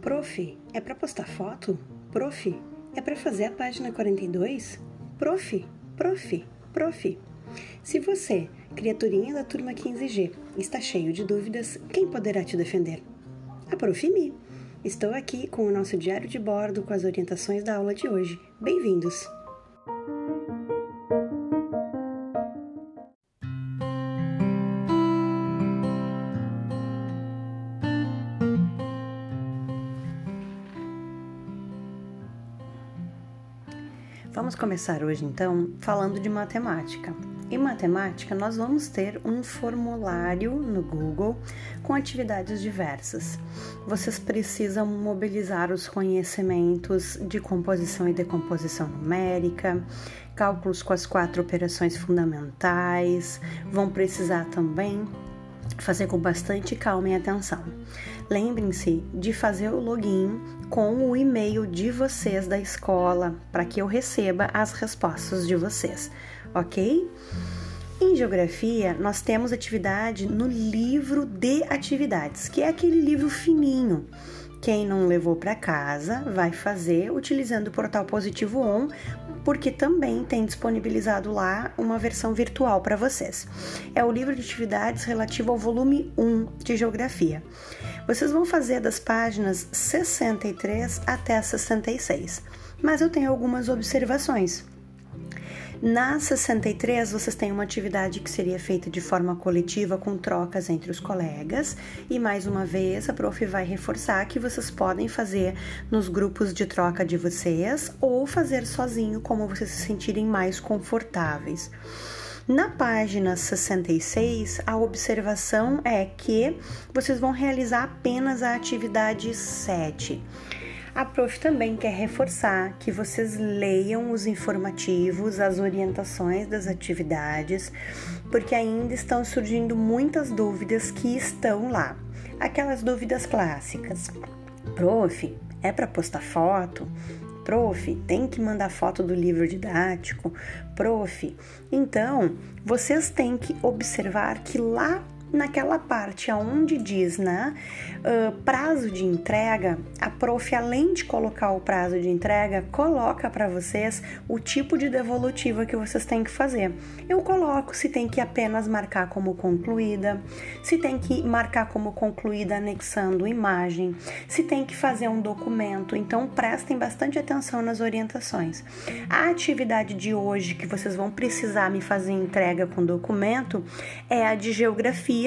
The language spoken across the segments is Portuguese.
Prof, é para postar foto? Prof, é para fazer a página 42? Prof, prof, prof. Se você, criaturinha da turma 15G, está cheio de dúvidas, quem poderá te defender? A Prof. Mi. Estou aqui com o nosso diário de bordo com as orientações da aula de hoje. Bem-vindos! Vamos começar hoje então falando de matemática. Em matemática, nós vamos ter um formulário no Google com atividades diversas. Vocês precisam mobilizar os conhecimentos de composição e decomposição numérica, cálculos com as quatro operações fundamentais, vão precisar também fazer com bastante calma e atenção. Lembrem-se de fazer o login com o e-mail de vocês da escola para que eu receba as respostas de vocês, ok? Em geografia, nós temos atividade no livro de atividades, que é aquele livro fininho. Quem não levou para casa vai fazer utilizando o portal Positivo On porque também tem disponibilizado lá uma versão virtual para vocês. É o livro de atividades relativo ao volume 1 de Geografia. Vocês vão fazer das páginas 63 até 66, mas eu tenho algumas observações. Na 63, vocês têm uma atividade que seria feita de forma coletiva com trocas entre os colegas, e mais uma vez a prof vai reforçar que vocês podem fazer nos grupos de troca de vocês ou fazer sozinho, como vocês se sentirem mais confortáveis. Na página 66, a observação é que vocês vão realizar apenas a atividade 7. A prof também quer reforçar que vocês leiam os informativos, as orientações das atividades, porque ainda estão surgindo muitas dúvidas que estão lá. Aquelas dúvidas clássicas. Prof, é para postar foto? Prof, tem que mandar foto do livro didático? Prof, então vocês têm que observar que lá naquela parte aonde diz, né, uh, prazo de entrega, a prof, além de colocar o prazo de entrega, coloca para vocês o tipo de devolutiva que vocês têm que fazer. Eu coloco se tem que apenas marcar como concluída, se tem que marcar como concluída anexando imagem, se tem que fazer um documento. Então prestem bastante atenção nas orientações. A atividade de hoje que vocês vão precisar me fazer entrega com documento é a de geografia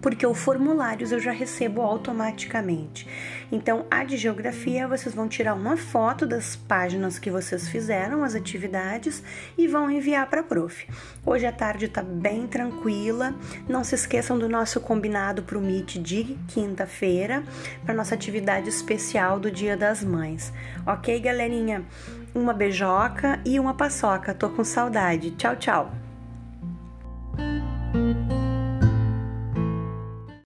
porque o formulários eu já recebo automaticamente. Então, a de geografia, vocês vão tirar uma foto das páginas que vocês fizeram, as atividades, e vão enviar para a prof. Hoje a tarde está bem tranquila. Não se esqueçam do nosso combinado para o Meet de quinta-feira, para nossa atividade especial do Dia das Mães. Ok, galerinha? Uma beijoca e uma paçoca. Tô com saudade. Tchau, tchau.